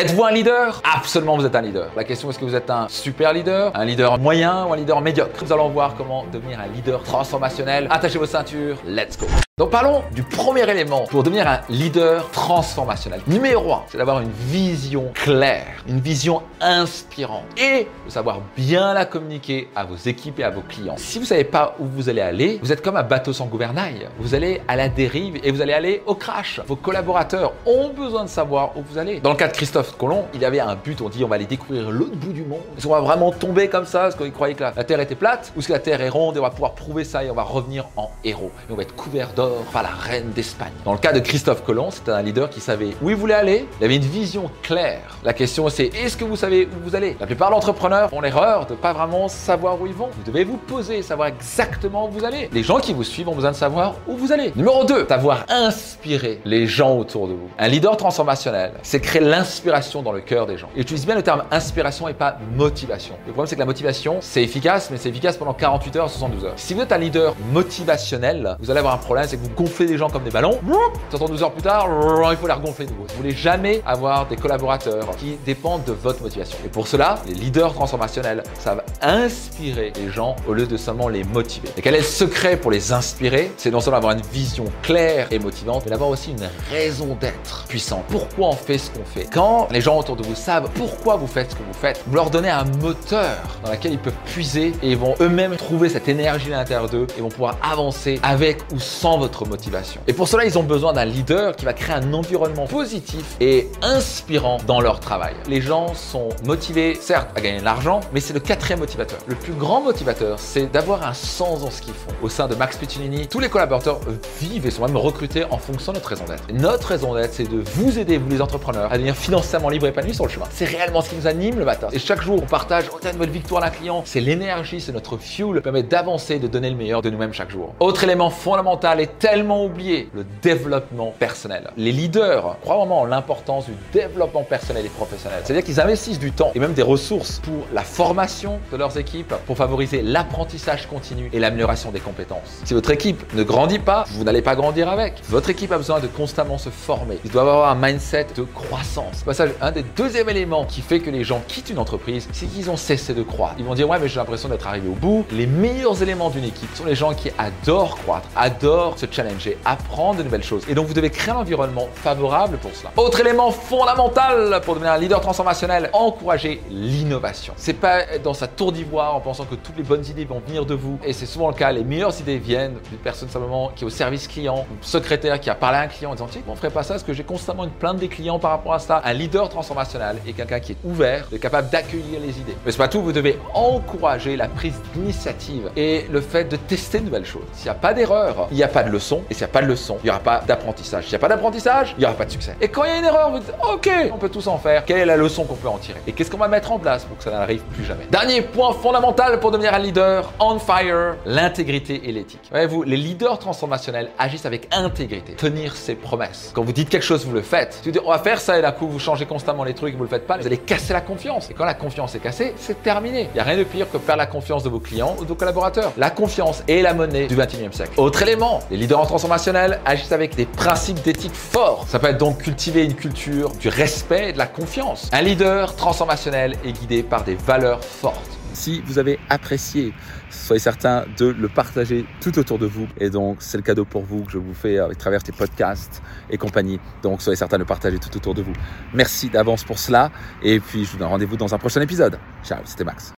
Êtes-vous un leader? Absolument, vous êtes un leader. La question est-ce que vous êtes un super leader, un leader moyen ou un leader médiocre? Nous allons voir comment devenir un leader transformationnel. Attachez vos ceintures, let's go donc parlons du premier élément pour devenir un leader transformationnel. Numéro 1, c'est d'avoir une vision claire, une vision inspirante et de savoir bien la communiquer à vos équipes et à vos clients. Si vous ne savez pas où vous allez aller, vous êtes comme un bateau sans gouvernail. Vous allez à la dérive et vous allez aller au crash. Vos collaborateurs ont besoin de savoir où vous allez. Dans le cas de Christophe Colomb, il avait un but, on dit on va aller découvrir l'autre bout du monde. Est-ce qu'on va vraiment tomber comme ça? Parce qu'il croyait que la, Terre était plate? Ou est-ce que la Terre est ronde et on va pouvoir prouver ça et on va revenir en héros? Et on va être couvert par la reine d'Espagne. Dans le cas de Christophe Colomb, c'était un leader qui savait où il voulait aller, il avait une vision claire. La question c'est est-ce que vous savez où vous allez? La plupart d'entrepreneurs font l'erreur de pas vraiment savoir où ils vont. Vous devez vous poser, savoir exactement où vous allez. Les gens qui vous suivent ont besoin de savoir où vous allez. Numéro 2, savoir inspirer les gens autour de vous. Un leader transformationnel, c'est créer l'inspiration dans le cœur des gens. Et utilise bien le terme inspiration et pas motivation. Le problème c'est que la motivation, c'est efficace, mais c'est efficace pendant 48 heures, 72 heures. Si vous êtes un leader motivationnel, vous allez avoir un problème, c'est vous gonflez des gens comme des ballons. 72 heures plus tard, il faut les regonfler de nouveau. Vous voulez jamais avoir des collaborateurs qui dépendent de votre motivation. Et pour cela, les leaders transformationnels savent inspirer les gens au lieu de seulement les motiver. Et quel est le secret pour les inspirer? C'est non seulement avoir une vision claire et motivante, mais d'avoir aussi une raison d'être puissante. Pourquoi on fait ce qu'on fait? Quand les gens autour de vous savent pourquoi vous faites ce que vous faites, vous leur donnez un moteur dans lequel ils peuvent puiser et ils vont eux-mêmes trouver cette énergie à l'intérieur d'eux et vont pouvoir avancer avec ou sans votre motivation. Et pour cela, ils ont besoin d'un leader qui va créer un environnement positif et inspirant dans leur travail. Les gens sont motivés, certes, à gagner de l'argent, mais c'est le quatrième motivateur. Le plus grand motivateur, c'est d'avoir un sens dans ce qu'ils font. Au sein de Max Piccinini, tous les collaborateurs vivent et sont même recrutés en fonction de notre raison d'être. Notre raison d'être, c'est de vous aider, vous les entrepreneurs, à devenir financièrement libre et épanoui sur le chemin. C'est réellement ce qui nous anime le matin. Et chaque jour, on partage oh, une nouvelle victoire à un client. C'est l'énergie, c'est notre fuel, permet d'avancer, de donner le meilleur de nous-mêmes chaque jour. Autre élément fondamental et tellement oublier le développement personnel. Les leaders croient vraiment en l'importance du développement personnel et professionnel. C'est-à-dire qu'ils investissent du temps et même des ressources pour la formation de leurs équipes, pour favoriser l'apprentissage continu et l'amélioration des compétences. Si votre équipe ne grandit pas, vous n'allez pas grandir avec. Votre équipe a besoin de constamment se former. Ils doivent avoir un mindset de croissance. Passage, un des deuxièmes éléments qui fait que les gens quittent une entreprise, c'est qu'ils ont cessé de croître. Ils vont dire ouais mais j'ai l'impression d'être arrivé au bout. Les meilleurs éléments d'une équipe sont les gens qui adorent croître, adorent se challenger, apprendre de nouvelles choses. Et donc vous devez créer un environnement favorable pour cela. Autre élément fondamental pour devenir un leader transformationnel, encourager l'innovation. C'est pas dans sa tour d'ivoire en pensant que toutes les bonnes idées vont venir de vous. Et c'est souvent le cas, les meilleures idées viennent d'une personne simplement qui est au service client, ou secrétaire qui a parlé à un client en disant tiens, on ferait pas ça parce que j'ai constamment une plainte des clients par rapport à ça. Un leader transformationnel est quelqu'un qui est ouvert, est capable d'accueillir les idées. Mais c'est pas tout, vous devez encourager la prise d'initiative et le fait de tester de nouvelles choses. S'il n'y a pas d'erreur, il n'y a pas de leçon. Et s'il n'y a pas de leçon, il n'y aura pas d'apprentissage. S'il n'y a pas d'apprentissage, il n'y aura pas de succès. Et quand il y a une erreur, vous dites, ok, on peut tous en faire. Quelle est la leçon qu'on peut en tirer? Et qu'est-ce qu'on va mettre en place pour que ça n'arrive plus jamais? Dernier point fondamental pour devenir un leader, on fire, l'intégrité et l'éthique. Voyez-vous, les leaders transformationnels agissent avec intégrité, tenir ses promesses. Quand vous dites quelque chose, vous le faites. Si vous dites, on va faire ça et d'un coup, vous changez constamment les trucs, vous le faites pas, vous allez casser la confiance. Et quand la confiance est cassée, c'est terminé. Il n'y a rien de pire que perdre la confiance de vos clients ou de vos collaborateurs. La confiance est la monnaie du 21e siècle. Autre élément, leaders transformationnels agissent avec des principes d'éthique forts. Ça peut être donc cultiver une culture du respect et de la confiance. Un leader transformationnel est guidé par des valeurs fortes. Si vous avez apprécié, soyez certain de le partager tout autour de vous. Et donc, c'est le cadeau pour vous que je vous fais à travers tes podcasts et compagnie. Donc, soyez certain de le partager tout autour de vous. Merci d'avance pour cela. Et puis, je vous donne rendez-vous dans un prochain épisode. Ciao, c'était Max.